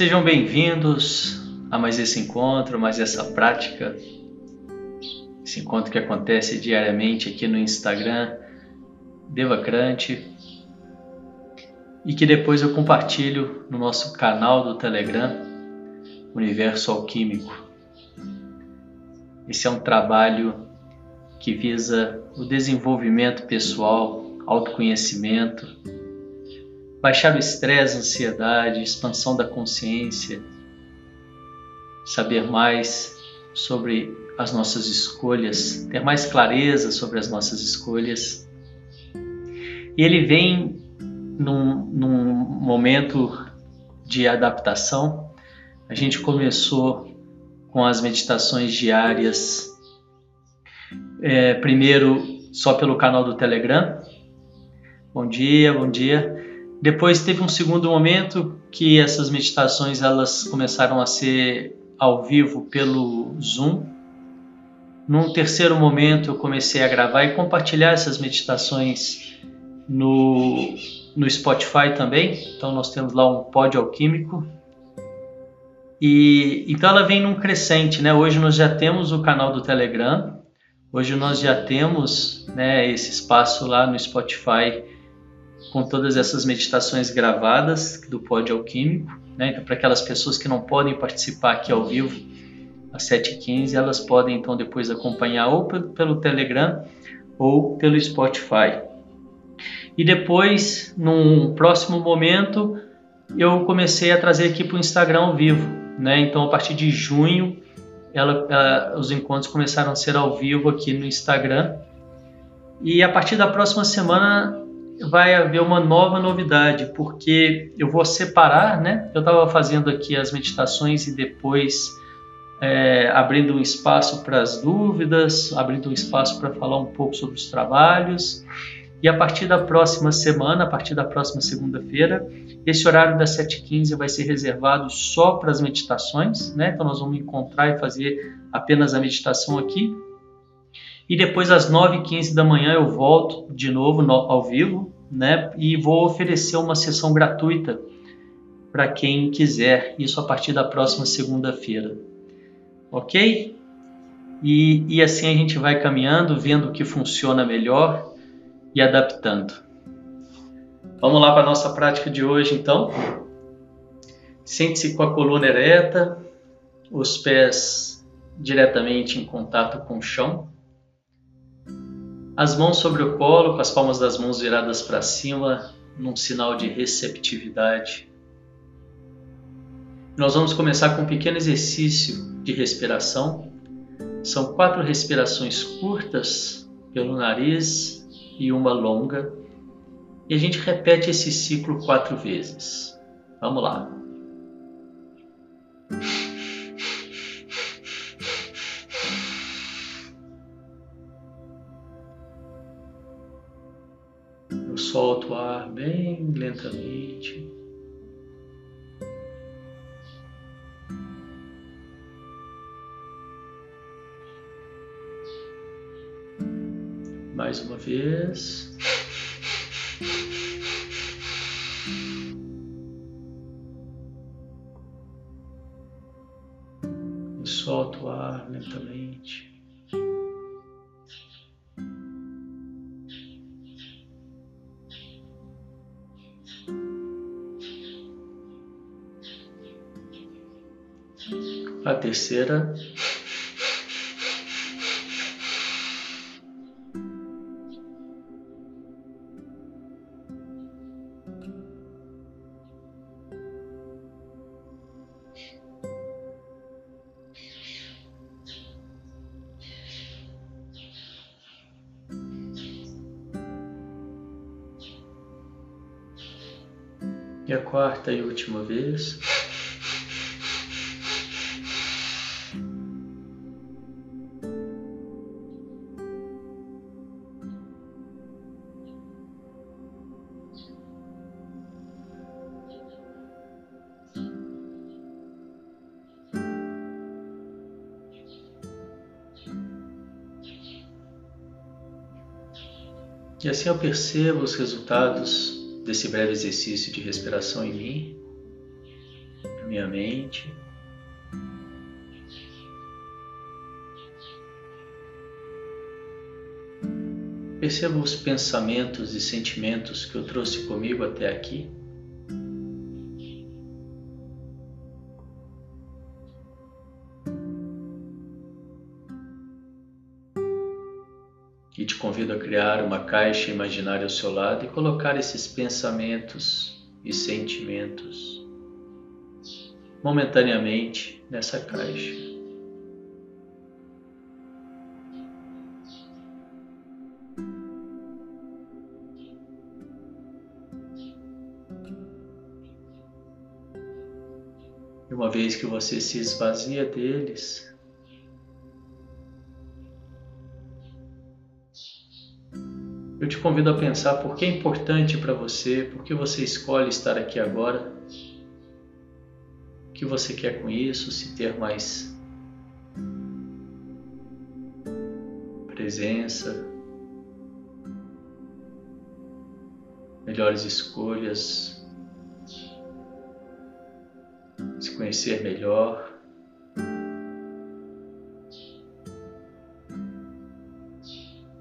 Sejam bem-vindos a mais esse encontro, mais essa prática, esse encontro que acontece diariamente aqui no Instagram Devacrante e que depois eu compartilho no nosso canal do Telegram Universo Alquímico. Esse é um trabalho que visa o desenvolvimento pessoal, autoconhecimento, baixar o estresse, ansiedade, expansão da consciência, saber mais sobre as nossas escolhas, ter mais clareza sobre as nossas escolhas. E ele vem num, num momento de adaptação. A gente começou com as meditações diárias, é, primeiro só pelo canal do Telegram. Bom dia, bom dia. Depois teve um segundo momento que essas meditações elas começaram a ser ao vivo pelo Zoom. Num terceiro momento eu comecei a gravar e compartilhar essas meditações no, no Spotify também. Então nós temos lá um pod alquímico. E então ela vem num crescente, né? Hoje nós já temos o canal do Telegram. Hoje nós já temos né, esse espaço lá no Spotify com todas essas meditações gravadas do Pódio Alquímico. Né? Então, para aquelas pessoas que não podem participar aqui ao vivo, às 7h15, elas podem então depois acompanhar ou pelo, Telegram ou pelo Spotify. E depois, num próximo momento, eu comecei a trazer aqui para o Instagram ao vivo. Né? Então, a partir de junho, ela, ela, os encontros começaram a ser ao vivo aqui no Instagram. E a partir da próxima semana vai haver uma nova novidade, porque eu vou separar, né? Eu estava fazendo aqui as meditações e depois é, abrindo um espaço para as dúvidas, abrindo um espaço para falar um pouco sobre os trabalhos. E a partir da próxima semana, a partir da próxima segunda-feira, esse horário das 7h15 vai ser reservado só para as meditações, né? Então nós vamos encontrar e fazer apenas a meditação aqui e depois às 9h15 da manhã eu volto de novo no, ao vivo, né? E vou oferecer uma sessão gratuita para quem quiser, isso a partir da próxima segunda-feira. Ok? E, e assim a gente vai caminhando, vendo o que funciona melhor e adaptando. Vamos lá para a nossa prática de hoje então. Sente-se com a coluna ereta, os pés diretamente em contato com o chão as mãos sobre o colo, com as palmas das mãos viradas para cima, num sinal de receptividade. Nós vamos começar com um pequeno exercício de respiração. São quatro respirações curtas pelo nariz e uma longa. E a gente repete esse ciclo quatro vezes. Vamos lá. Solta o ar bem lentamente. Mais uma vez. E solta o ar lentamente. Terceira. E a quarta e última vez. E assim eu percebo os resultados desse breve exercício de respiração em mim, minha mente. Perceba os pensamentos e sentimentos que eu trouxe comigo até aqui. Caixa imaginária ao seu lado e colocar esses pensamentos e sentimentos momentaneamente nessa caixa. Uma vez que você se esvazia deles, eu te convido a pensar por que é importante para você, por que você escolhe estar aqui agora, o que você quer com isso, se ter mais presença, melhores escolhas, se conhecer melhor.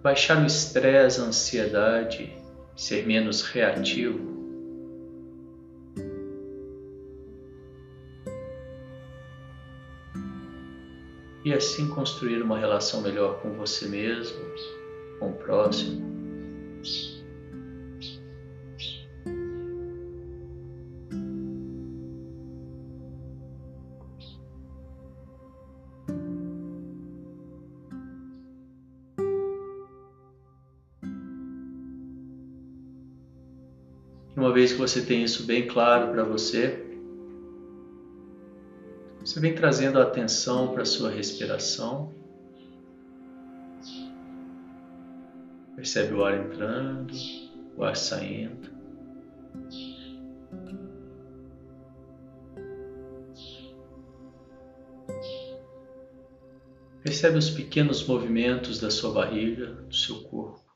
Baixar o estresse, a ansiedade, ser menos reativo. E assim construir uma relação melhor com você mesmo, com o próximo. Você tem isso bem claro para você, você vem trazendo a atenção para a sua respiração. Percebe o ar entrando, o ar saindo. Percebe os pequenos movimentos da sua barriga, do seu corpo.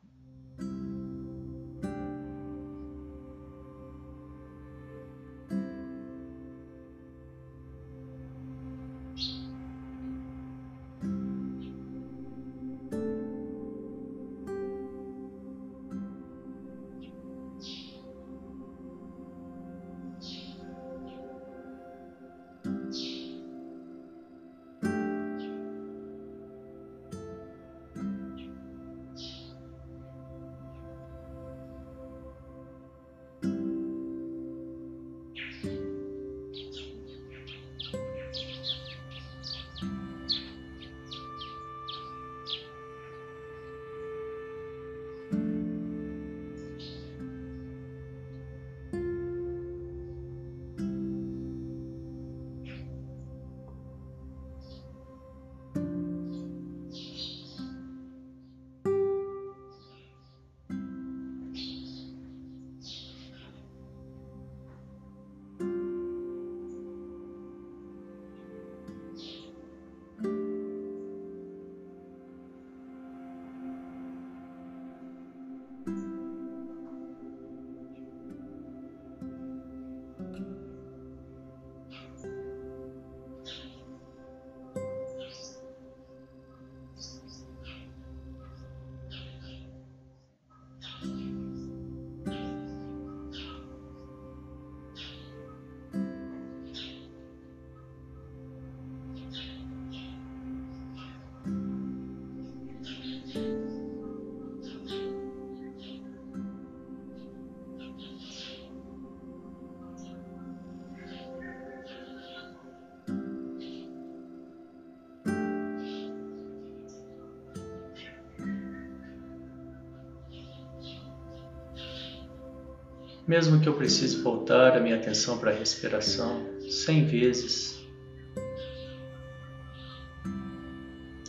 Mesmo que eu precise voltar a minha atenção para a respiração cem vezes,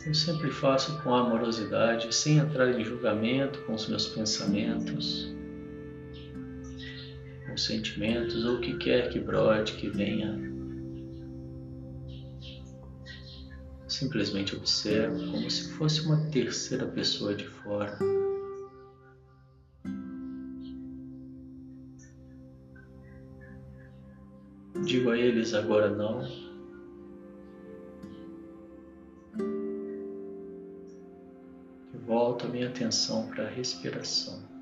eu sempre faço com amorosidade, sem entrar em julgamento com os meus pensamentos, com sentimentos ou o que quer que brode, que venha. Simplesmente observo como se fosse uma terceira pessoa de fora. Digo a eles agora não. Volto a minha atenção para a respiração.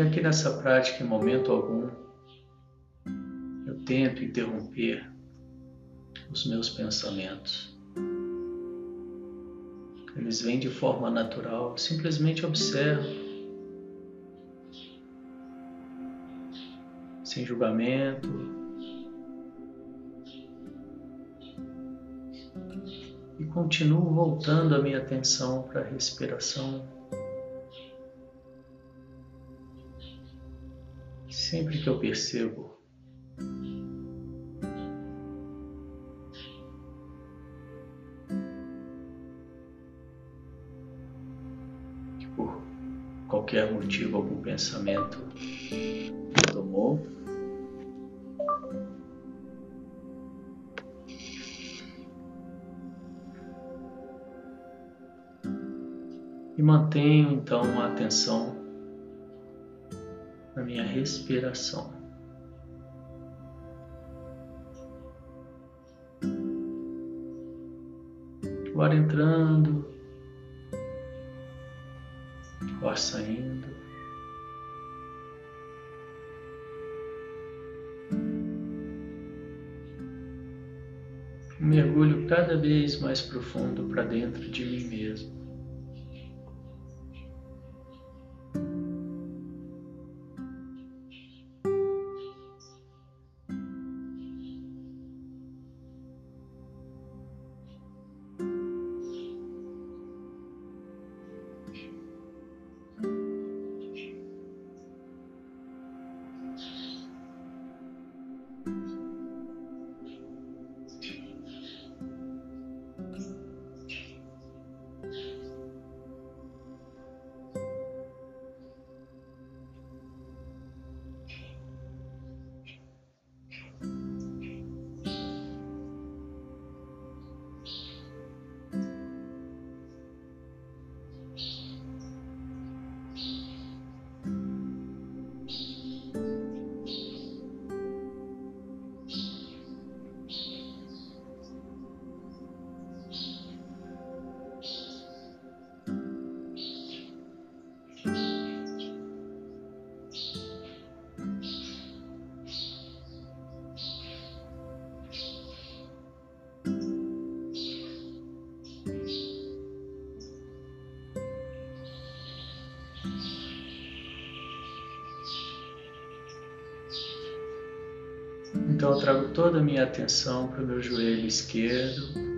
E aqui nessa prática, em momento algum, eu tento interromper os meus pensamentos. Eles vêm de forma natural, simplesmente observo, sem julgamento, e continuo voltando a minha atenção para a respiração. Sempre que eu percebo que por qualquer motivo algum pensamento me tomou, e mantenho então a atenção na minha respiração. O ar entrando, o ar saindo. Mergulho cada vez mais profundo para dentro de mim mesmo. Então eu trago toda a minha atenção para o meu joelho esquerdo.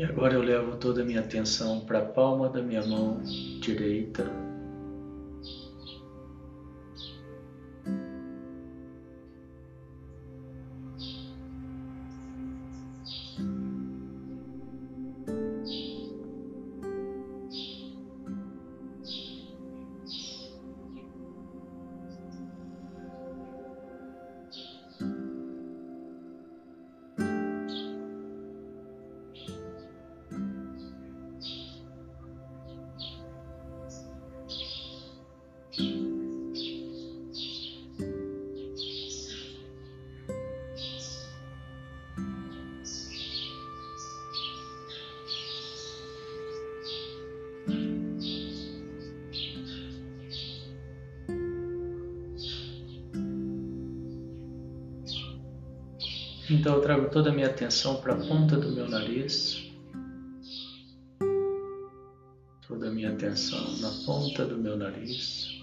E agora eu levo toda a minha atenção para a palma da minha mão direita. Atenção para a ponta do meu nariz. Toda a minha atenção na ponta do meu nariz.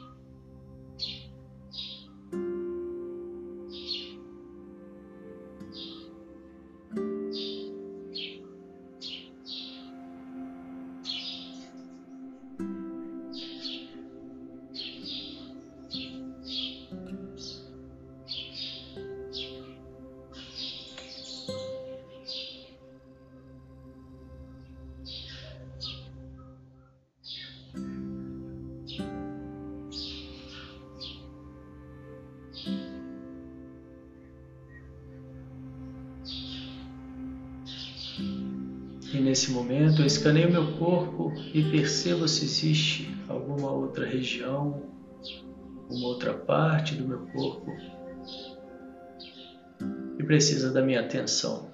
E percebo se existe alguma outra região, uma outra parte do meu corpo que precisa da minha atenção.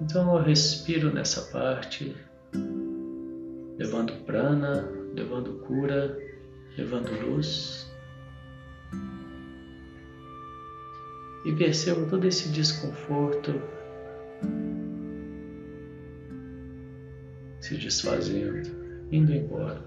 Então eu respiro nessa parte, levando prana, levando cura, levando luz. E percebo todo esse desconforto se desfazendo, indo embora.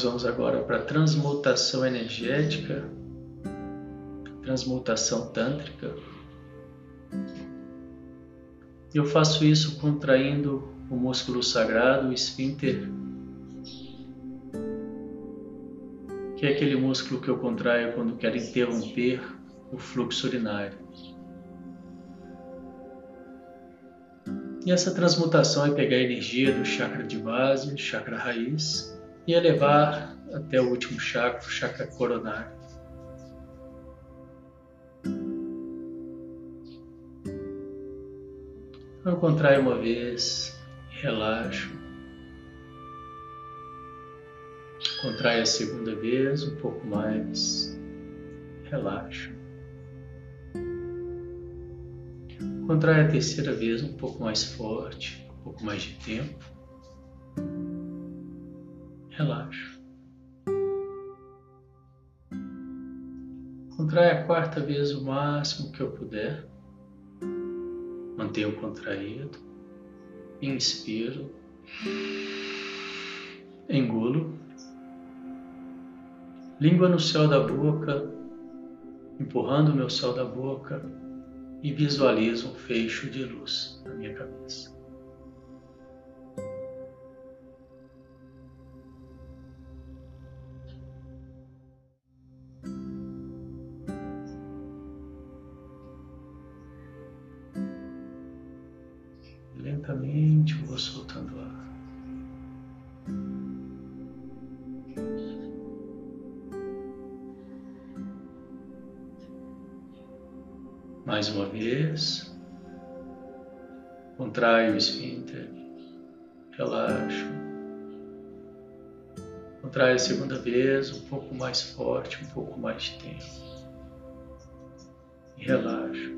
Nós vamos agora para transmutação energética, transmutação tântrica. Eu faço isso contraindo o músculo sagrado, o esfíncter, que é aquele músculo que eu contraio quando quero interromper o fluxo urinário. E essa transmutação é pegar a energia do chakra de base, chakra raiz, e elevar até o último chakra, o chakra coronário. Eu contraio uma vez, relaxo. Contrai a segunda vez, um pouco mais, relaxo. Contrai a terceira vez, um pouco mais forte, um pouco mais de tempo relaxo. Contrai a quarta vez o máximo que eu puder. Mantenho contraído. Inspiro. Engulo. língua no céu da boca, empurrando o meu céu da boca e visualizo um fecho de luz na minha cabeça. Mais uma vez. Contrai o esfíncter. Relaxo. Contrai a segunda vez, um pouco mais forte, um pouco mais tempo. E relaxo.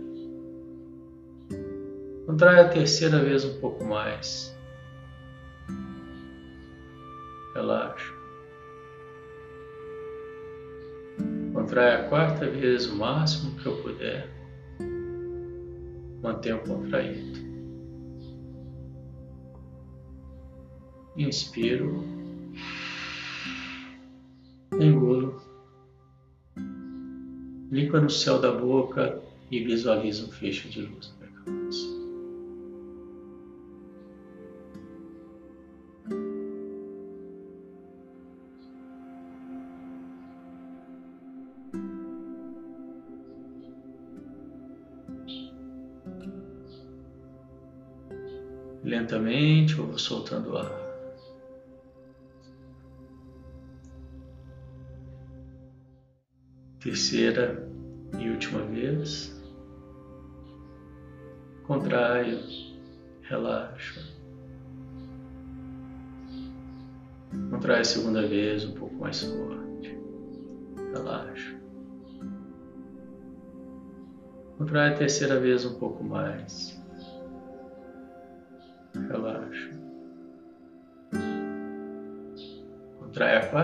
Contrai a terceira vez um pouco mais. Relaxo. Contrai a quarta vez o máximo que eu puder mantenha contraído. Inspiro, engulo, limpa no céu da boca e visualiza um fecho de luz soltando ar. Terceira e última vez. Contraio, relaxo. Contrai a segunda vez um pouco mais forte. Relaxa. Contrai a terceira vez um pouco mais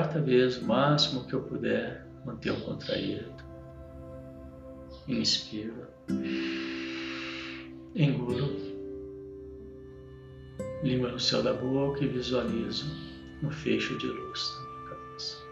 quarta vez, o máximo que eu puder, manter o contraído. Inspira. Engulo. Língua no céu da boca e visualizo um fecho de luz. Lentamente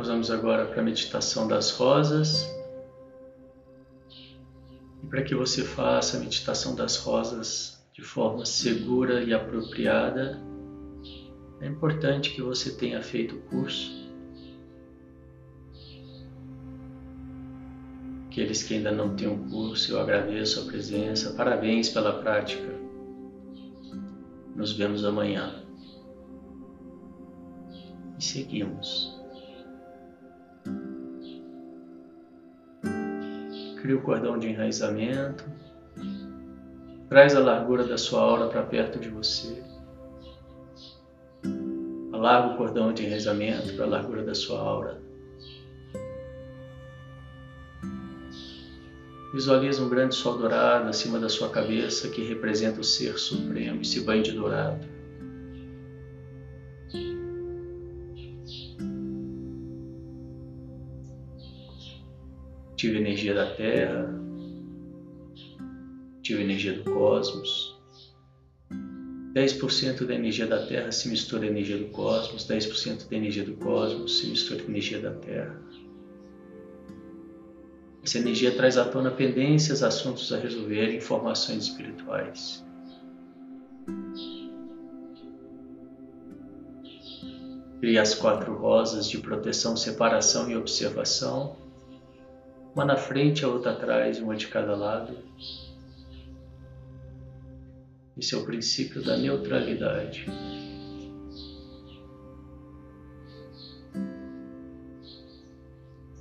Nós vamos agora para a meditação das rosas. E para que você faça a meditação das rosas de forma segura e apropriada, é importante que você tenha feito o curso. Aqueles que ainda não têm o um curso, eu agradeço a presença, parabéns pela prática. Nos vemos amanhã. E seguimos. Cria o cordão de enraizamento. Traz a largura da sua aura para perto de você. Alarga o cordão de enraizamento para a largura da sua aura. Visualiza um grande sol dourado acima da sua cabeça que representa o Ser Supremo, esse banho de dourado. Tive energia da Terra, a energia do cosmos. 10% da energia da Terra se mistura à energia do cosmos, 10% da energia do cosmos se mistura à energia da Terra. Essa energia traz à tona pendências, assuntos a resolver, informações espirituais. Cria as quatro rosas de proteção, separação e observação, uma na frente, a outra atrás, uma de cada lado. Esse é o princípio da neutralidade.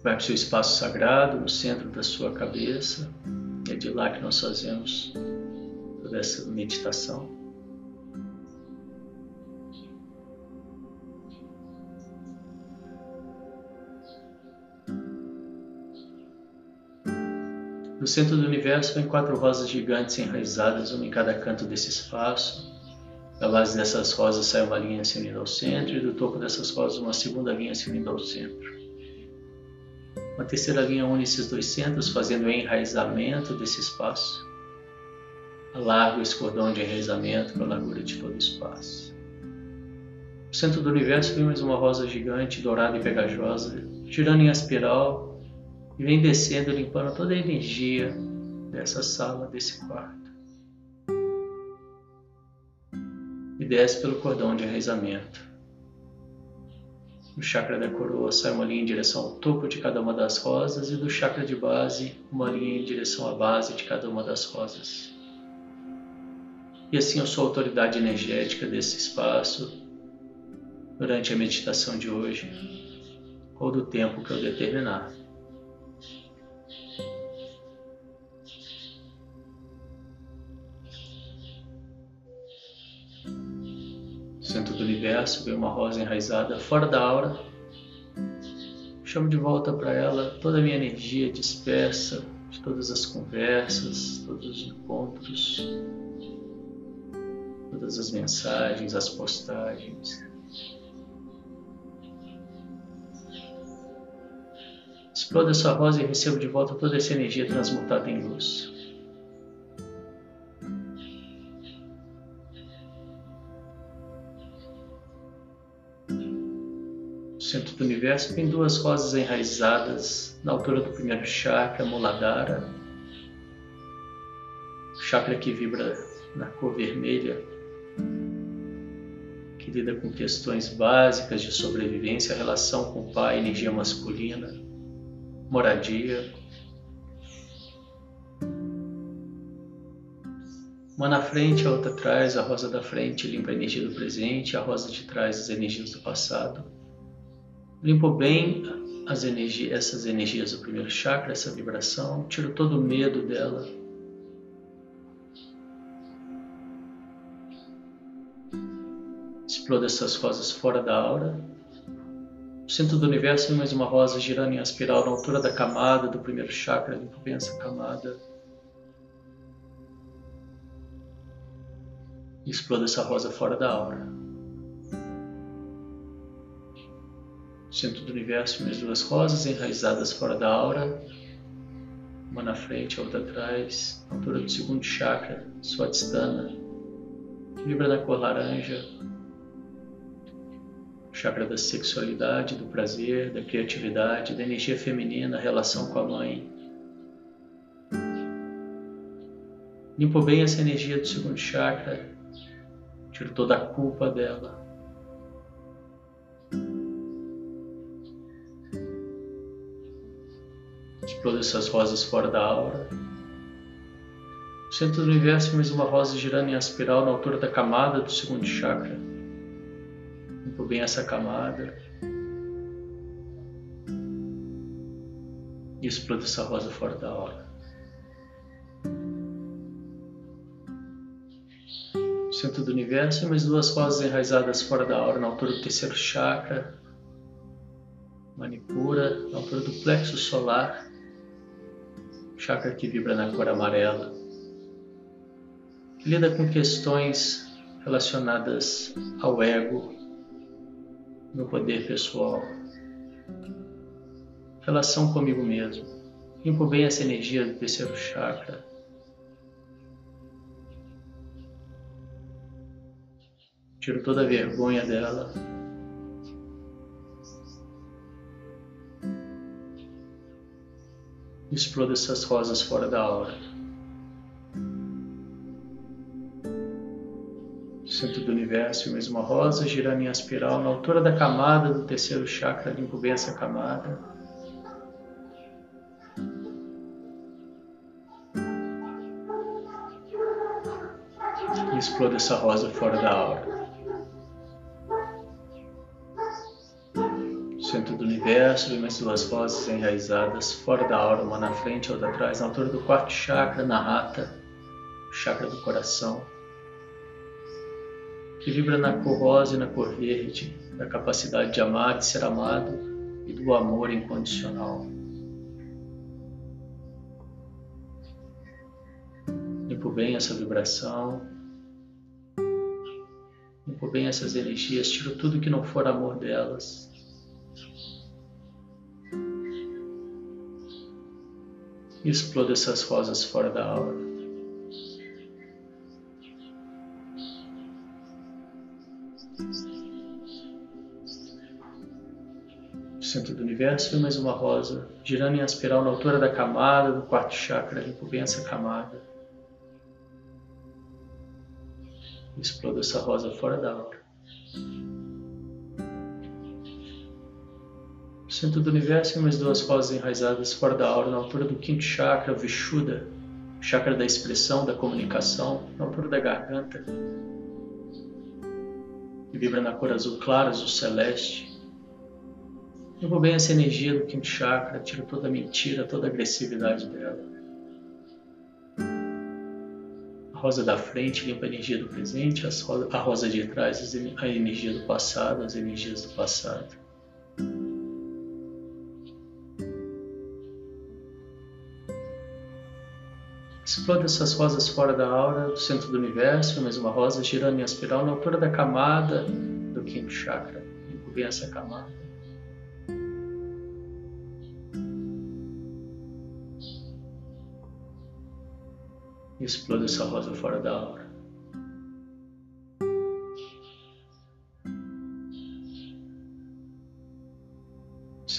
Vai para o seu espaço sagrado, no centro da sua cabeça. É de lá que nós fazemos dessa meditação. No centro do universo vem quatro rosas gigantes enraizadas, uma em cada canto desse espaço. Da base dessas rosas sai uma linha se unindo ao centro, e do topo dessas rosas uma segunda linha se unindo ao centro. Uma terceira linha une esses dois centros, fazendo o enraizamento desse espaço. Alarga esse cordão de enraizamento para a largura de todo o espaço. No centro do universo vem mais uma rosa gigante, dourada e pegajosa, girando em espiral e vem descendo, limpando toda a energia dessa sala, desse quarto. E desce pelo cordão de enraizamento. Do chakra da coroa sai uma linha em direção ao topo de cada uma das rosas, e do chakra de base, uma linha em direção à base de cada uma das rosas. E assim eu sou a autoridade energética desse espaço durante a meditação de hoje, ou do tempo que eu determinar. Centro do universo, vem uma rosa enraizada fora da aura. Chamo de volta para ela toda a minha energia dispersa de todas as conversas, todos os encontros, todas as mensagens, as postagens. Exploda essa rosa e recebo de volta toda essa energia transmutada em luz. Centro do universo, tem duas rosas enraizadas na altura do primeiro chakra, Muladhara, chakra que vibra na cor vermelha, que lida com questões básicas de sobrevivência, relação com o pai, energia masculina, moradia. Uma na frente, a outra atrás, a rosa da frente limpa a energia do presente, a rosa de trás as energias do passado. Limpo bem essas energias do primeiro chakra, essa vibração, tiro todo o medo dela. Exploda essas rosas fora da aura. No centro do universo, mais uma rosa girando em espiral na altura da camada do primeiro chakra. Limpo bem essa camada. E exploda essa rosa fora da aura. Centro do universo, minhas duas rosas enraizadas fora da aura, uma na frente, a outra atrás, altura do segundo chakra, Swadhisthana, que vibra na cor laranja, chakra da sexualidade, do prazer, da criatividade, da energia feminina, a relação com a mãe. Limpo bem essa energia do segundo chakra, tiro toda a culpa dela. Exploda essas rosas fora da aura. Centro do universo, mais uma rosa girando em espiral na altura da camada do segundo chakra. Limpo bem essa camada. E exploda essa rosa fora da aura. Centro do universo, mais duas rosas enraizadas fora da aura na altura do terceiro chakra. Manipura, na altura do plexo solar chakra que vibra na cor amarela, que lida com questões relacionadas ao ego, meu poder pessoal, relação comigo mesmo. Limpo bem essa energia do terceiro chakra. Tiro toda a vergonha dela. Exploda essas rosas fora da aura. Centro do universo, mais uma rosa girando em espiral na altura da camada do terceiro chakra, limpo bem essa camada. E exploda essa rosa fora da aura. Centro do universo, e mais duas vozes enraizadas fora da aura, uma na frente, outra atrás, na altura do quarto chakra, na rata. chakra do coração, que vibra na cor rosa e na cor verde, da capacidade de amar, de ser amado e do amor incondicional. Limpo bem essa vibração, limpo bem essas energias, tiro tudo que não for amor delas. E exploda essas rosas fora da aura. centro do universo e mais uma rosa, girando em espiral na altura da camada do quarto chakra, limpo bem essa camada. Explodo essa rosa fora da aura. Centro do universo e mais duas rosas enraizadas fora da aura, na altura do quinto chakra, Vishuddha, chakra da expressão, da comunicação, na altura da garganta. E vibra na cor azul clara, azul celeste, eu vou bem essa energia do quinto chakra, tiro toda a mentira, toda a agressividade dela. A rosa da frente limpa a energia do presente, a rosa de trás a energia do passado, as energias do passado. Exploda essas rosas fora da aura, do centro do universo, mais uma rosa girando em espiral na altura da camada do quinto chakra. Bem essa camada. exploda essa rosa fora da aura.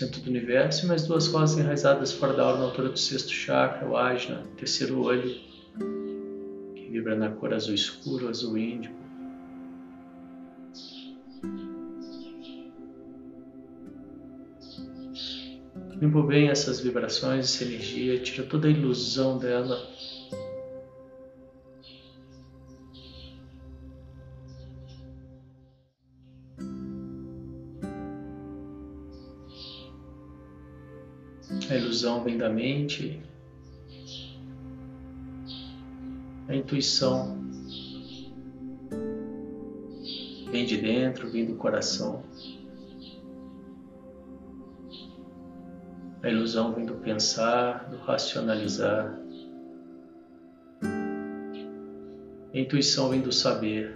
Centro do universo, e mais duas rosas enraizadas fora da aura na altura do sexto chakra, o ajna, terceiro olho, que vibra na cor azul escuro, azul índico. Limpo bem essas vibrações, essa energia, tira toda a ilusão dela A ilusão vem da mente, a intuição vem de dentro, vem do coração. A ilusão vem do pensar, do racionalizar. A intuição vem do saber.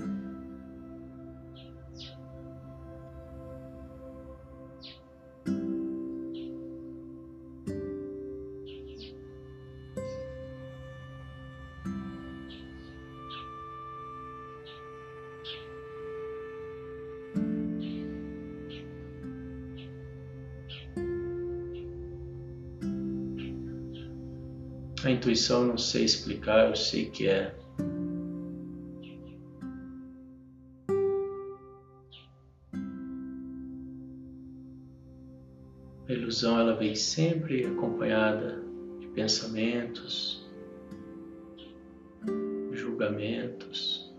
A intuição não sei explicar, eu sei que é. A ilusão ela vem sempre acompanhada de pensamentos, julgamentos.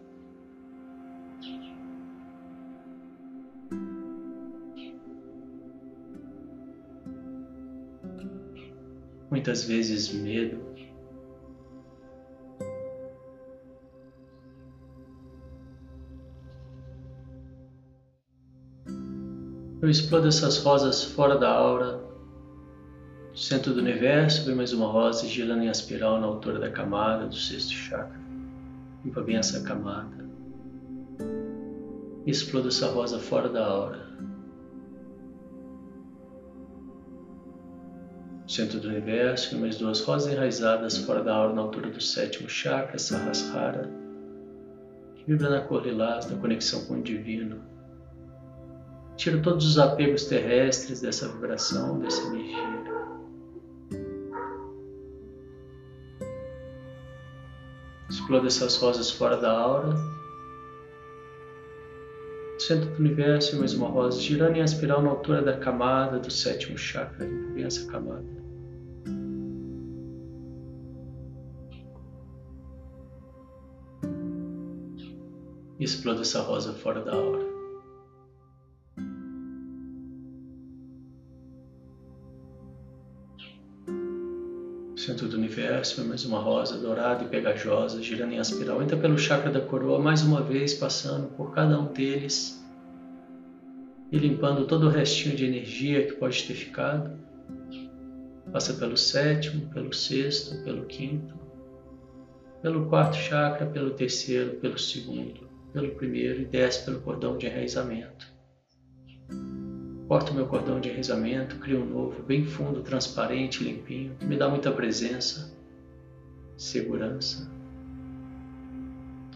Muitas vezes medo. Eu explodo essas rosas fora da aura. No centro do universo, vem mais uma rosa girando em espiral na altura da camada do sexto chakra. Limpa bem essa camada. Explodo essa rosa fora da aura. Centro do universo, vem mais duas rosas enraizadas fora da aura na altura do sétimo chakra, Sahasrara, que vibra na cor lilás da conexão com o divino. Tiro todos os apegos terrestres dessa vibração, dessa energia. Exploda essas rosas fora da aura. Centro do universo, mais uma rosa, girando em espiral na altura da camada do sétimo chakra. Bem essa camada. E exploda essa rosa fora da aura. Centro do universo, mais uma rosa dourada e pegajosa, girando em espiral. Entra pelo chakra da coroa, mais uma vez, passando por cada um deles e limpando todo o restinho de energia que pode ter ficado. Passa pelo sétimo, pelo sexto, pelo quinto, pelo quarto chakra, pelo terceiro, pelo segundo, pelo primeiro e desce pelo cordão de enraizamento. Corto meu cordão de enraizamento, crio um novo, bem fundo, transparente, limpinho, que me dá muita presença, segurança.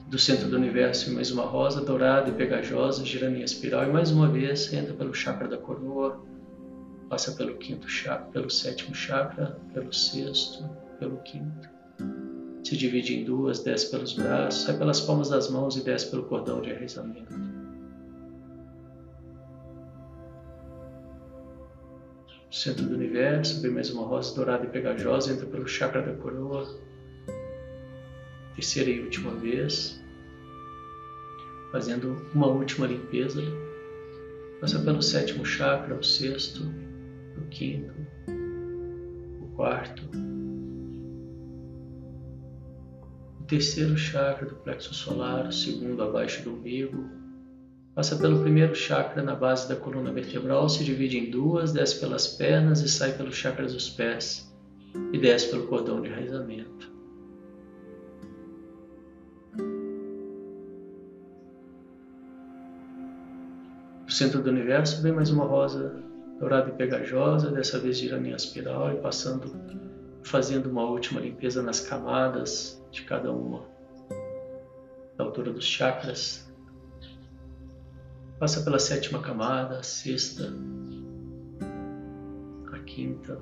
Do centro do universo, mais uma rosa dourada e pegajosa, girando em espiral, e mais uma vez entra pelo chakra da coroa, passa pelo quinto chakra, pelo sétimo chakra, pelo sexto, pelo quinto. Se divide em duas, desce pelos braços, sai pelas palmas das mãos e desce pelo cordão de enraizamento. Centro do universo, vem mais uma rosa dourada e pegajosa, entra pelo chakra da coroa, terceira e última vez, fazendo uma última limpeza, passa pelo sétimo chakra, o sexto, o quinto, o quarto, o terceiro chakra do plexo solar, o segundo abaixo do umbigo, Passa pelo primeiro chakra na base da coluna vertebral, se divide em duas, desce pelas pernas e sai pelos chakras dos pés e desce pelo cordão de enraizamento. No centro do universo vem mais uma rosa dourada e pegajosa, dessa vez girando em espiral e passando, fazendo uma última limpeza nas camadas de cada uma, da altura dos chakras, Passa pela sétima camada, a sexta, a quinta,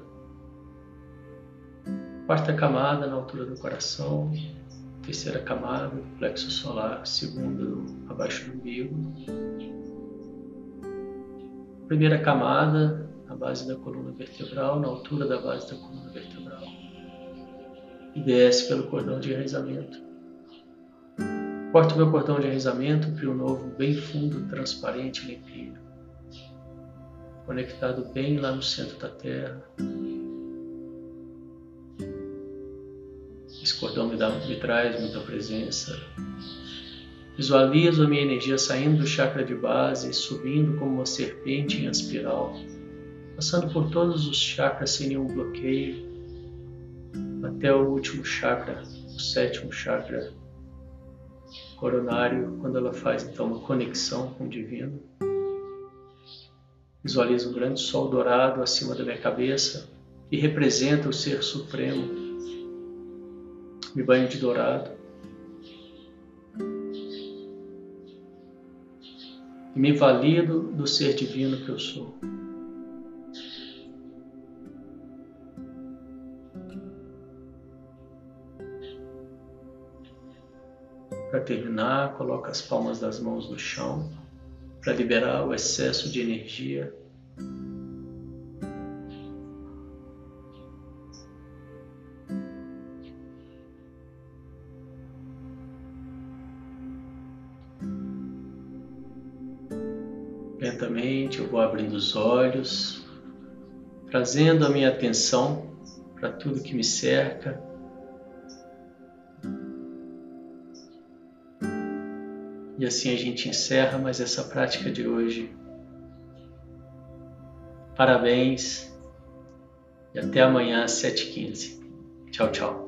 quarta camada na altura do coração, terceira camada do plexo solar, segunda abaixo do umbigo, primeira camada na base da coluna vertebral, na altura da base da coluna vertebral, e desce pelo cordão de enraizamento Corto meu cordão de enraizamento, crio um novo bem fundo, transparente limpinho. Conectado bem lá no centro da Terra. Esse cordão me, dá, me traz muita presença. Visualizo a minha energia saindo do chakra de base, subindo como uma serpente em espiral, passando por todos os chakras sem nenhum bloqueio, até o último chakra, o sétimo chakra coronário, quando ela faz então uma conexão com o divino. Visualizo um grande sol dourado acima da minha cabeça que representa o Ser Supremo. Me banho de dourado. E me valido do ser divino que eu sou. Terminar, coloca as palmas das mãos no chão para liberar o excesso de energia. Lentamente eu vou abrindo os olhos, trazendo a minha atenção para tudo que me cerca assim a gente encerra mais essa prática de hoje. Parabéns e até amanhã às 7h15. Tchau, tchau.